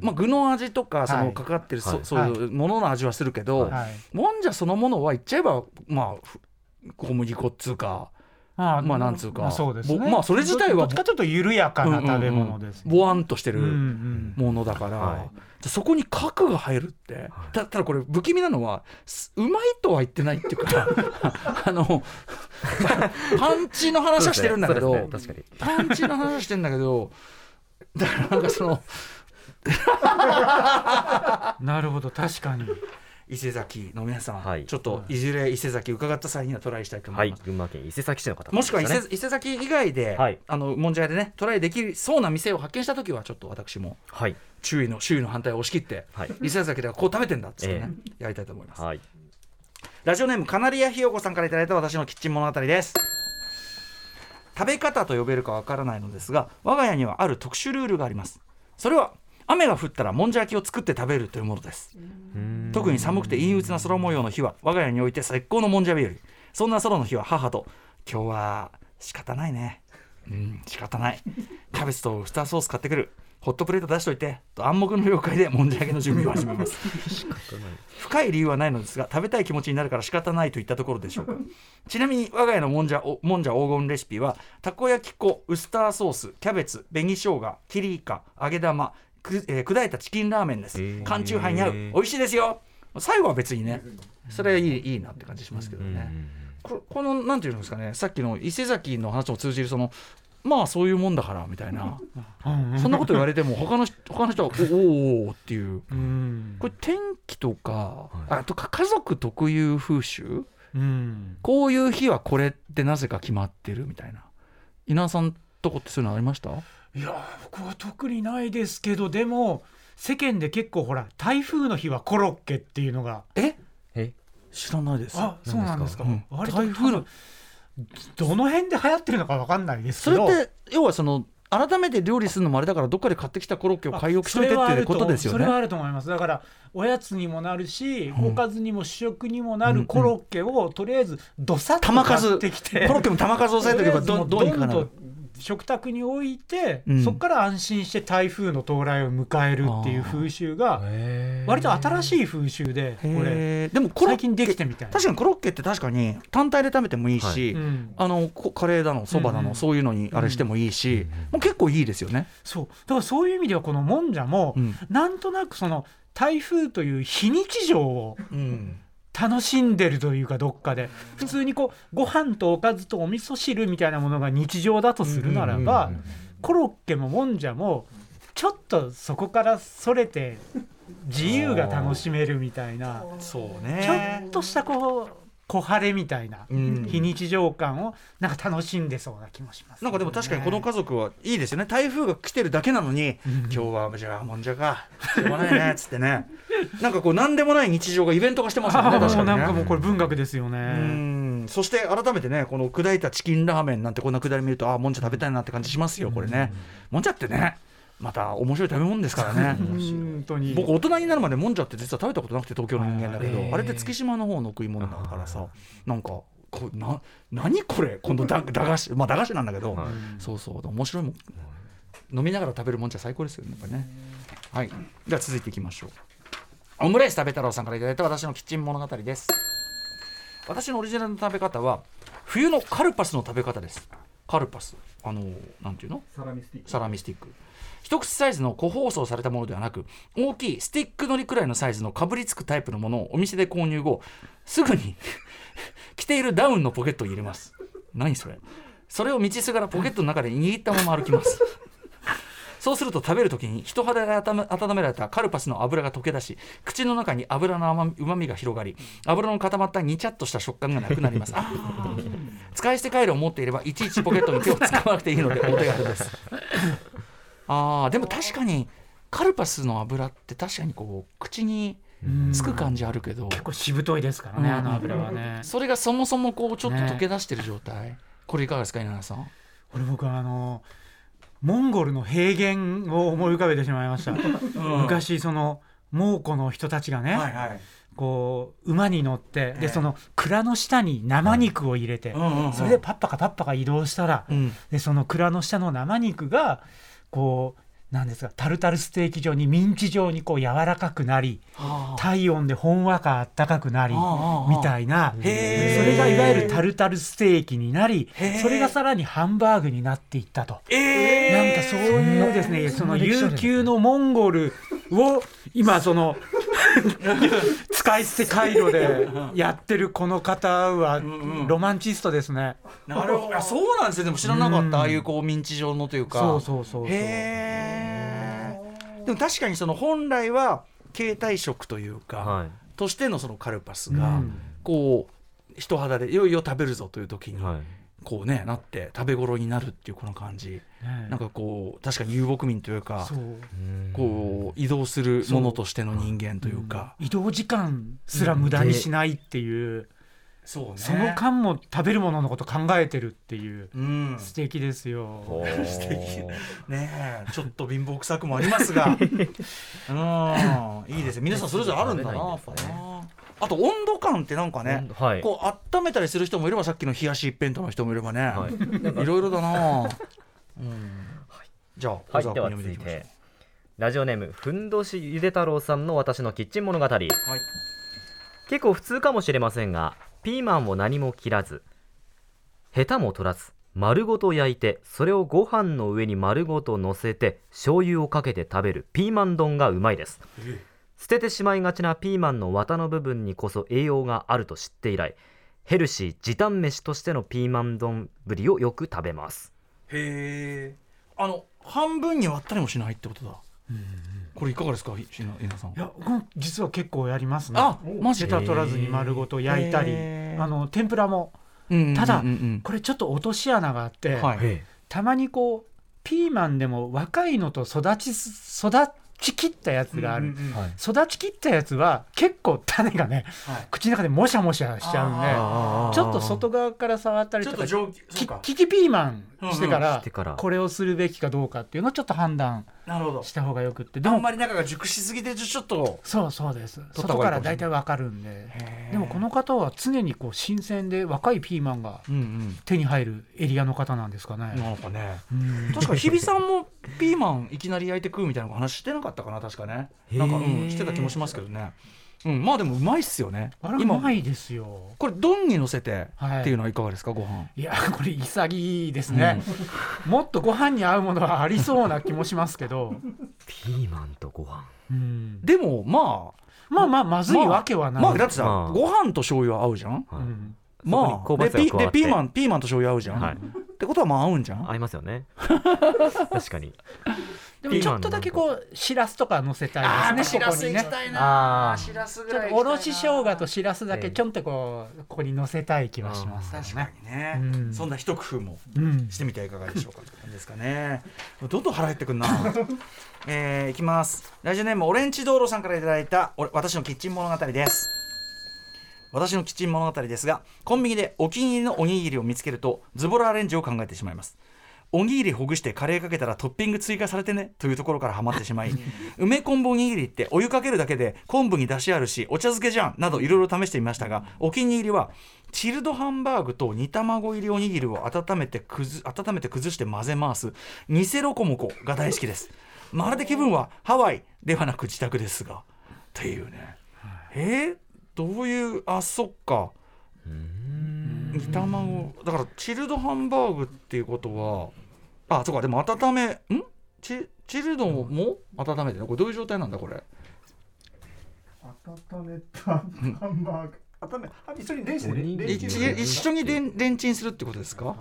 まあ、具の味とかそはい。のかかってる、そはい。そういうものの味はするけど、はい。もんじゃそのものは言っちゃえばまあふ小麦粉っつうかまあまあなんつうか。まあそうですね。ぼまあそれ自体はどっちかというと緩やかな食べ物ですね。ぼわんとしてるうんうん。ものだから、はい。そこに核が入るって、たただこれ不気味なのはすうまいとは言ってないっていうか。あのパンチの話はしてるんだけど、ね。確かに。パンチの話はしてるんだけど。だからなんかその。なるほど。確かに伊勢崎の皆さん、はい。ちょっとい。ずれ伊勢崎伺った際にはトライしたいと思はい。います。群馬県伊勢崎市の方。もしくは伊勢伊勢崎以外で、はい。あのもんじゃ屋でねトライできそうな店を発見した時はちょっと私もはい。周囲の周囲の反対を押し切って、はい。伊勢崎ではこう食べてんだっつってね、やりたいと思います。はい。ラジオネームカナリアひよこさんからいただいた私のキッチン物語です。食べ方と呼べるかわからないのですが我が家にはある特殊ルールがあります。それは雨が降ったらもんじゃ焼きを作って食べるというものです。特に寒くて陰鬱な空模様の日は我が家において最高のもんじゃ日和そんな空の日は母と。今日は仕方ないね。うん仕方ない。キャベツとウスターソース買ってくる。ホットプレート出しといて。と暗黙の了解でもんじゃ焼きの準備を始めます。深い理由はないのですが食べたい気持ちになるから仕方ないといったところでしょうか。ちなみに我が家のもんじゃおもんじゃ黄金レシピはたこ焼き粉ウスターソースキャベツ紅生姜切りイカ揚げ玉く、えー砕いたチキンラーメンです。缶チューハイに合う。美味しいですよ。最後は別にねそれはいいいいなって感じしますけどね、ここのなんていうんですかねさっきの伊勢崎の話も通じるそのまあそういうもんだからみたいな。そんなこと言われても他の人他の人はおおおおっていう。うん。これ天気とか、あとか家族特有風習？うん。こういう日はこれってなぜか決まってるみたいな。稲田さんとこってそういうのありました？いや僕は特にないですけどでも世間で結構ほら台風の日はコロッケっていうのがえ？え？知らないです。あそうなんですか、うん。割と台風のどの辺で流行ってるのかわかんないですそけど。れって要はその改めて料理するのもあれだからどっかで買ってきたコロッケを買い置きしといてっていうことですよね。それはあると思います。だからおやつにもなるし、うん。おかずにも主食にもなるコロッケをとりあえずどさっと玉数買ってきて。コロッケも玉数押さえておけばどどうにかなる。どんどん食卓に置いて、うん。そこから安心して台風の到来を迎えるっていう風習が割と新しい風習でこれ。でも最近できてみたいな。確かにコロッケって確かに単体で食べてもいいし、うん。あのこカレーだのそばだの、うんうん。そういうのにあれしてもいいし、もう結構いいですよね。そう。だからそういう意味ではこのもんじゃも、うん。なんとなくその台風という非日常をうん楽しんでるというかどっかで。普通にこうご飯とおかずとお味噌汁みたいなものが日常だとするならばコロッケももんじゃもちょっとそこからそれて自由が楽しめるみたいな。そうちょねっとしたこう小晴れみたいなうん。非日常感をなんか楽しんでそうな気もします、なんかでも確かにこの家族はいいですよね。台風が来てるだけなのに、今日はじゃあもんじゃかしょうがないねっつってね。なんかこう何でもない日常がイベント化してますよね確かにね。なんかもうこれ文学ですよね。うん。そして改めてねこの砕いたチキンラーメンなんてこんなくだり見るとあもんじゃ食べたいなって感じしますよこれね。もんじゃってねまた面白い食べ物ですからね。本当に。僕大人になるまでもんじゃって実は食べたことなくて東京の人間だけど、あれって月島の方の食い物だからさなんかこな何これ？このだ駄菓子まあ駄菓子なんだけど、はい。そうそう。面白いもん。飲みながら食べるもんじゃ最高ですよねやっぱりねはい。じゃあ続いていきましょう。オムライス食べ太郎さんからいただいた私のキッチン物語です。私のオリジナルの食べ方は冬のカルパスの食べ方ですカルパス。あのなんていうの？サラミスティック。サラミスティック。一口サイズの個包装されたものではなく大きいスティックのりくらいのサイズのかぶりつくタイプのものをお店で購入後すぐに 着ているダウンのポケットに入れます。何それ？それを道すがらポケットの中で握ったまま歩きますそうすると食べるときに人肌で温め温められたカルパスの油が溶け出し口の中に油のうまみが広がり油の固まったにちゃっとした食感がなくなります。使い捨てカイロを持っていればいちいちポケットに手を使わなくていいのでお手軽です。あーでも確かにカルパスの油って確かにこう口につく感じあるけど結構しぶといですからね、うん。あの油はね。それがそもそもこうちょっと溶け出してる状態、これいかがですか稲田さん？これ僕はあのモンゴルの平原を思い浮かべてしまいました。昔その蒙古の人たちがね、はいこう馬に乗って、ええ。でその蔵の下に生肉を入れて、それでパッパカパッパカ移動したら、うん。でその蔵の下の生肉がこうなんですかタルタルステーキ状にミンチ状にこう柔らかくなりはあ。体温でほんわかあったかくなりああみたいなそれがいわゆるタルタルステーキになりそれがさらにハンバーグになっていったと。えー。なんかそういうですね、その悠久のモンゴルを今その 使い捨て回路でやってるこの方はんロマンチストですね。なるほど。あそうなんですね。でも知らなかった、うん。ああいうこうミンチ状のというか。そうそうそうそう。へえでも確かにその本来は携帯食というか、はい。としてのそのカルパスが、うん。こう人肌でいよいよ食べるぞという時に、はいこうねなって食べ頃になるっていうこの感じ、ねなんかこう確かに遊牧民というかこう移動するものとしての人間というか、移動時間すら無駄にしないっていう、そうね。その間も食べるもののこと考えてるっていううん。素敵ですよ。素敵。ねえちょっと貧乏臭くもありますが。うん。いいですね皆さんそれぞれあるんだなやっぱなあと温度感ってなんかね、はい。こう温めたりする人もいればさっきの冷やし一辺倒の人もいればね、はい。い、ろいろだな、うん。じゃあはい、小沢では君読みでいきましょ続いてラジオネームふんどしゆで太郎さんの私のキッチン物語、うはい。結構普通かもしれませんがピーマンを何も切らずヘタも取らず丸ごと焼いてそれをご飯の上に丸ごと乗せて醤油をかけて食べるピーマン丼がうまいです捨ててしまいがちなピーマンの綿の部分にこそ栄養があると知って以来ヘルシー時短飯としてのピーマン丼ぶりをよく食べます。へえ。あの半分に割ったりもしないってことだ、これいかがですか？ひな稲さん。いや僕実は結構やりますね。あマジ？ヘタ取らずに丸ごと焼いたりあの天ぷらも。うんただこれちょっと落とし穴があって、うんはい。たまにこうピーマンでも若いのと育ちす育ちきったやつがある、うんうんうん。はい。育ちきったやつは結構種がねはい。口の中でもしゃもしゃしちゃうんでちょっと外側から触ったりとかちょっと上気そうきかキキピーマンしてかうん。うんらしてから。これをするべきかどうかっていうのをちょっと判断なるほど。した方がよくって。であんもまり中が熟しすぎてちょっとそうそうです。外から大体わかるんで。でもこの方は常にこう新鮮で若いピーマンがうんうん。手に入るエリアの方なんですかね。なんかね。うん。確か日比さんもピーマンいきなり焼いて食うみたいな話してなかったかな確かね。なんか、うん、してた気もしますけどね、うん、まあでもうまいっすよね。あれう今まいですよ。これ丼にのせてはい。っていうのはいかがですかご飯。いやこれ潔いですね、もっとご飯に合うものはありそうな気もしますけど、ピーマンとご飯。うん、でもまあまあまあまずいわけはない、まあだってさ、まあ。ご飯と醤油は合うじゃん。はいうんまあでピでピーマンピーマンと醤油合うじゃん、はい。ってことはまあ合うんじゃん。合いますよね。確かに。でもちょっとだけこうしらすとか乗せたいですねここにね。たいなしらすちょっとおろし生姜としらすだけちょんってこうここに乗せたい気はしますよ確かね。にね、うん。そんな一工夫もうんしてみてはいかがでしょうかという感じですかね。どんどん腹減ってくんな。えーいきます。ラジオネームオレンジ道路さんからいただいた俺私のキッチン物語です私のキッチン物語ですがコンビニでお気に入りのおにぎりを見つけるとズボラアレンジを考えてしまいます。おにぎりほぐしてカレーかけたらトッピング追加されてねというところからハマってしまい 梅昆布おにぎりってお湯かけるだけで昆布に出汁あるしお茶漬けじゃんなどいろいろ試してみましたがお気に入りはチルドハンバーグと煮卵入りおにぎりを温めてくず温めて崩して混ぜ回す。ニセロコモコが大好きです。まるで気分はハワイではなく自宅ですが。っていうね。えー？どういうあそっか。煮卵だからチルドハンバーグっていうことはあそうかでも温めん？チチルドも温めてね？これどういう状態なんだこれ？温めたハンバーグ。温めあ一緒にレンジでレンジで。一緒にレンレンチンするってことですか？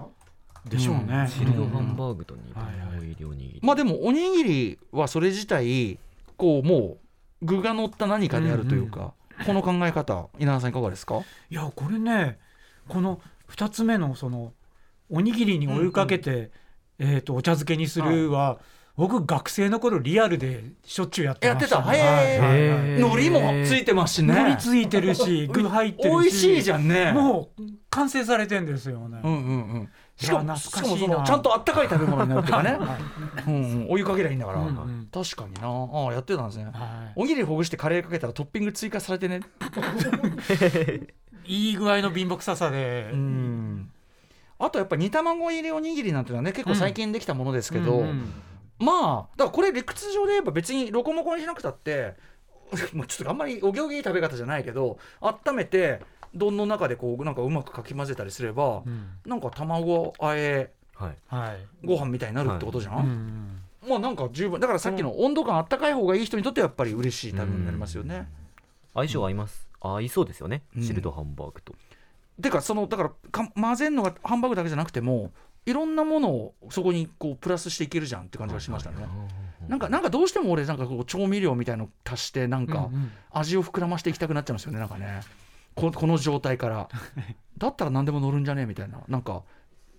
でしょうね。チルドハンバーグと煮はいはい。卵入りおにぎりまあでもおにぎりはそれ自体こうもう具が乗った何かであるというか、この考え方稲田さんいかがですか？いやこれねこの2つ目のそのおにぎりにお湯かけて、えー、とお茶漬けにするは、僕学生の頃リアルでしょっちゅうやってました、やってた。海苔もついてますしね。海苔ついてるし具入ってるし。美味しいじゃんね。もう完成されてんですよね、うんうんうんしかもし懐かもそのちゃんとあったかい食べ物になるっていうかね、うんうん、お湯かけりゃいいんだから、確かにな。ああやってたんですね。はおにぎりほぐしてカレーかけたらトッピング追加されてね。い、いい具合の貧乏臭さで、うん。あとやっぱ煮卵入りおにぎりなんていうのはね結構最近できたものですけど、まあだからこれ理屈上で言えば別にロコモコにしなくたって もうちょっとあんまりお行儀いい食べ方じゃないけど温めて丼の中でこうなんかうまくかき混ぜたりすれば、うん。なんか卵あえはい。はい。ご飯みたいになるってことじゃん、うんうんまあなんか十分だからさっきの温度感あったかい方がいい人にとってはやっぱり嬉しい食べ物になりますよね、相性合います。合いそうですよね、うん。チルドハンバーグと。てかそのだからか混ぜるのがハンバーグだけじゃなくてもいろんなものをそこにこうプラスしていけるじゃんって感じがしましたね。なんかなんかどうしても俺なんかこう調味料みたいの足してなんかうんうん。味を膨らましていきたくなっちゃうんですよねなんかねここの状態から。だったら何でも乗るんじゃねえみたいな。なんか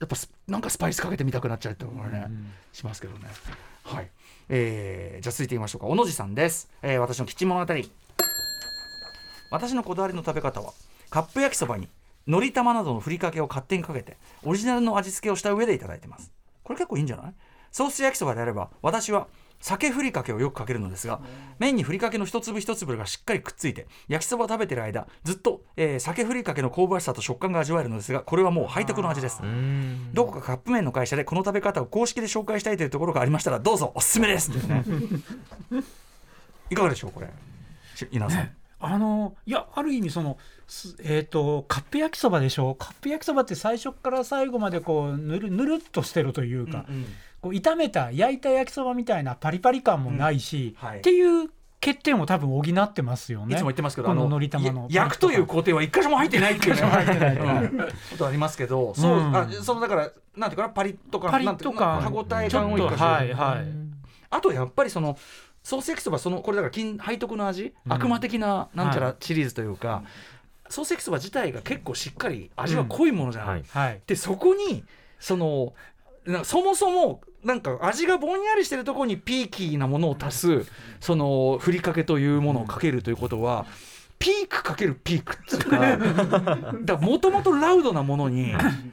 やっぱスなんかスパイスかけてみたくなっちゃうってことがね、しますけどね。はい、えーじゃあ続いていきましょうか。小野寺さんです、えー私のキッチン物語私のこだわりの食べ方はカップ焼きそばにのり玉などのふりかけを勝手にかけてオリジナルの味付けをした上でいただいてます。これ結構いいんじゃない？ソース焼きそばであれば私は酒ふりかけをよくかけるのですが麺にふりかけの一粒一粒がしっかりくっついて焼きそばを食べてる間ずっと、えー酒ふりかけの香ばしさと食感が味わえるのですがこれはもう背徳の味です。うん。どこかカップ麺の会社でこの食べ方を公式で紹介したいというところがありましたらどうぞおすすめです。ってねいかがでしょうこれ。し稲さん。あのいやある意味そのすえー、とカップ焼きそばでしょカップ焼きそばって最初から最後までこうぬるぬるっとしてるというか、こう炒めた焼いた焼きそばみたいなパリパリ感もないし、うん。はい。っていう欠点を多分補ってますよね。いつも言ってますけどこのあののり玉のや焼くという工程は一箇所も入ってないっていうね ことありますけどそう、うんあそのだからなんていうかなパリッと感パリッとか。歯応えちょっと感を生かしてはいはい。あとやっぱりそのソース焼きそばそのこれだから金背徳の味、悪魔的ななんちゃはらシリーズというか、ソース焼きそば自体が結構しっかり味は濃いものじゃない、はい。はい。でそこにそのなそもそもなんか味がぼんやりしてるところにピーキーなものを足すそのふりかけというものをかけるということは、ピークかけるピークっていうか もともとラウドなものに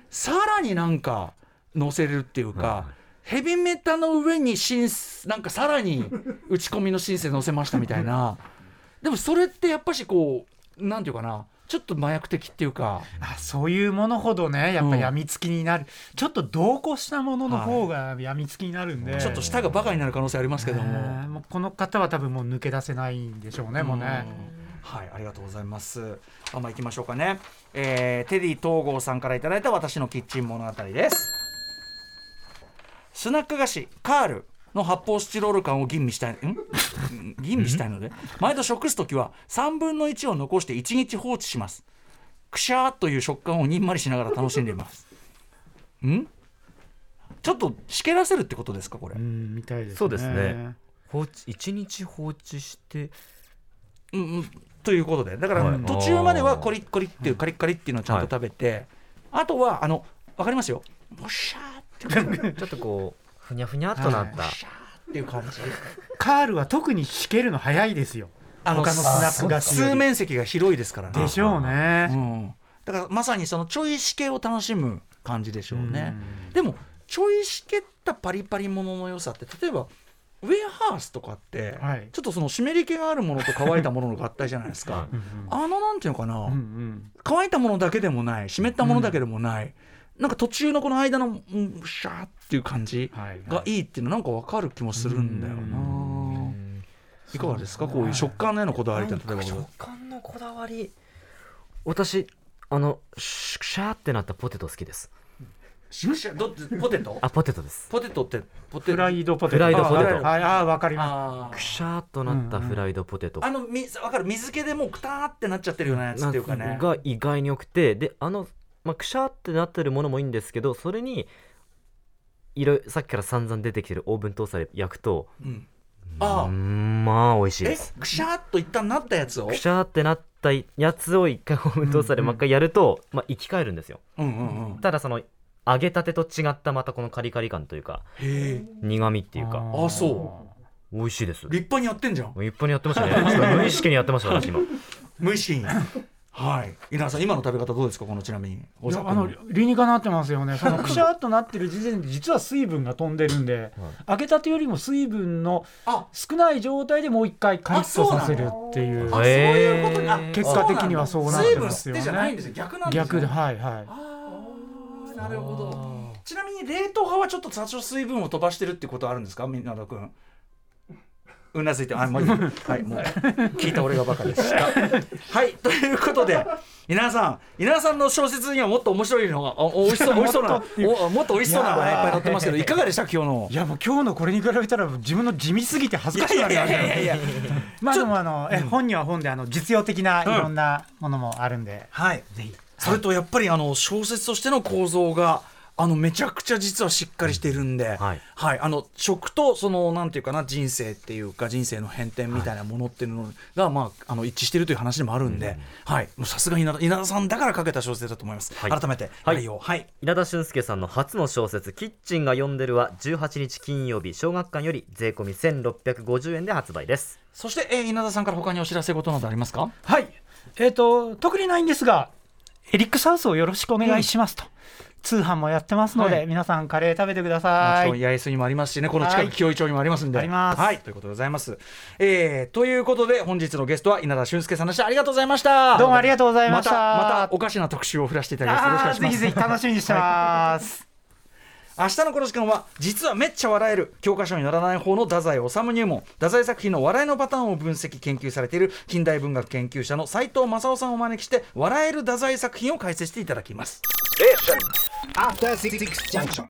さらになんか乗せるっていうか、ヘビメタの上にシンスなんかさらに打ち込みのシンセ乗せましたみたいな。でもそれってやっぱしこうなんていうかなちょっと麻薬的っていうか。あそういうものほどねやっぱうんやみつきになる、ちょっと同行したものの方がやみつきになるんで、ちょっと舌がバカになる可能性ありますけども。もうこの方は多分もう抜け出せないんでしょうねもうね。はい、ありがとうございます。あ、まあ、行きましょうかね。えーテディ東郷さんからいただいた私のキッチン物語です。スナック菓子カールの発泡スチロール缶を吟味したい、ん？吟味したいので、毎度食すときは3分の1を残して1日放置します。くしゃーっという食感をにんまりしながら楽しんでいます。ん？ちょっとしけらせるってことですか、これ？う。んみたいですね。そうですね。放置一日放置してうんうん、ということで。だからはい。途中まではコリッコリっていうカリッカリっていうのをちゃんと食べて、あとはあの分かりますよ。もしゃーって。ちょっとこうふにゃふにゃっとなった、もしゃーっていう感じ。カールは特にしけるの早いですよ。あの他のスナック菓子より。数面積が広いですから。ねでしょううね。ん、だからまさにそのちょいしけを楽しむ感じでしょうね、うん。でもちょいしけったパリパリものの良さって例えばウェアハースとかって、はい。ちょっとその湿り気があるものと乾いたものの合体じゃないですか、うんあのなんていうのかな、うんうん乾いたものだけでもない湿ったものだけでもない、なんか途中のこの間のうんシャーっていう感じはいがいいっていうのなんかわかる気もするんだよな、いかがですか？こういう食感へのこだわりって例えば。食感のこだわり。私あのシュシャーってなったポテト好きです。シュシャどっちポテト？あポテトです。ポテトってポテト？フライドポテト。フライドポテト。あはいあーわかりまあー。クシャーっとなったフライドポテト、あのみわかる？水気でもうくたーってなっちゃってるようなやつっていうかね。が意外に良くて。であの、まあ、くしゃーってなってるものもいいんですけどそれにいろさっきから散々出てきてるオーブントースターで焼くとうん。あうあ。んまあ美味しいでえすくしゃーっと一旦なったやつを？くしゃーってなったやつを一回オーブントースターでもう一回やると、まあ、生き返るんですよ。うんうんうん。ただその揚げたてと違ったまたこのカリカリ感というか苦味っていうか。あそ美味しいです。立派にやってんじゃん。一般にやってましたね。無意識にやってました私今。無意識にはい。稲田さん今の食べ方どうですか？このちなみに。おあの理にかなってますよね。そのくしゃっとなってる時点で実は水分が飛んでるんで、揚げたてよりも水分のあ。少ない状態でもう一回カリッとさせるっていう。あそういうことに。結果的にはそうなってますよね。水分ですよ逆なんですよ逆ではいはい。なるほど。ちなみに冷凍派はちょっと多少水分を飛ばしてるってことあるんですか？みなだくんうなずいてあもう はいもう。聞いた俺がバカでした。はいということで稲田さん稲田さんの小説にはもっと面白いのがお美味しそう美味しそうなおもっと美味しそうなのがいっぱい載ってますけどいかがでした今日の？いやもう今日のこれに比べたら自分の地味すぎて恥ずかしくなるよいやいやいやいやまあでもあのえ本には本であの実用的ないろんなものもあるんで、はい。ぜひ。それとやっぱりあの小説としての構造があのめちゃくちゃ実はしっかりしているんで、はい。あの食とそのなんていうかな人生っていうか人生の変転みたいなものっていうのが、まああの一致しているという話でもあるんで、はい。もうさすが稲田稲田さんだから書けた小説だと思います。はい。改めてはい内容。はい。稲田俊介さんの初の小説「キッチンが読んでる」は18日金曜日小学館より税込み1650円で発売です。そして、えー稲田さんから他にお知らせ事などありますか？はい。えっ、と特にないんですがエリックサウスをよろしくお願いしますと、通販もやってますので、はい。皆さんカレー食べてくだもさい。ちろん八重洲にもありますしねこの近はい。く紀尾井町にもありますんで、あります。はい。ということでございます、えー、ということで本日のゲストは稲田俊介さんでした。ありがとうございました。どうもありがとうございました。またまたおかしな特集を振らせていただきます。よろしくお願いします。ぜひぜひ楽しみにしてます、明日のこの時間は実はめっちゃ笑える教科書にならない方の太宰治入門太宰作品の笑いのパターンを分析研究されている近代文学研究者の斎藤正夫さんをお招きして笑える太宰作品を解説していただきます After Six Junction.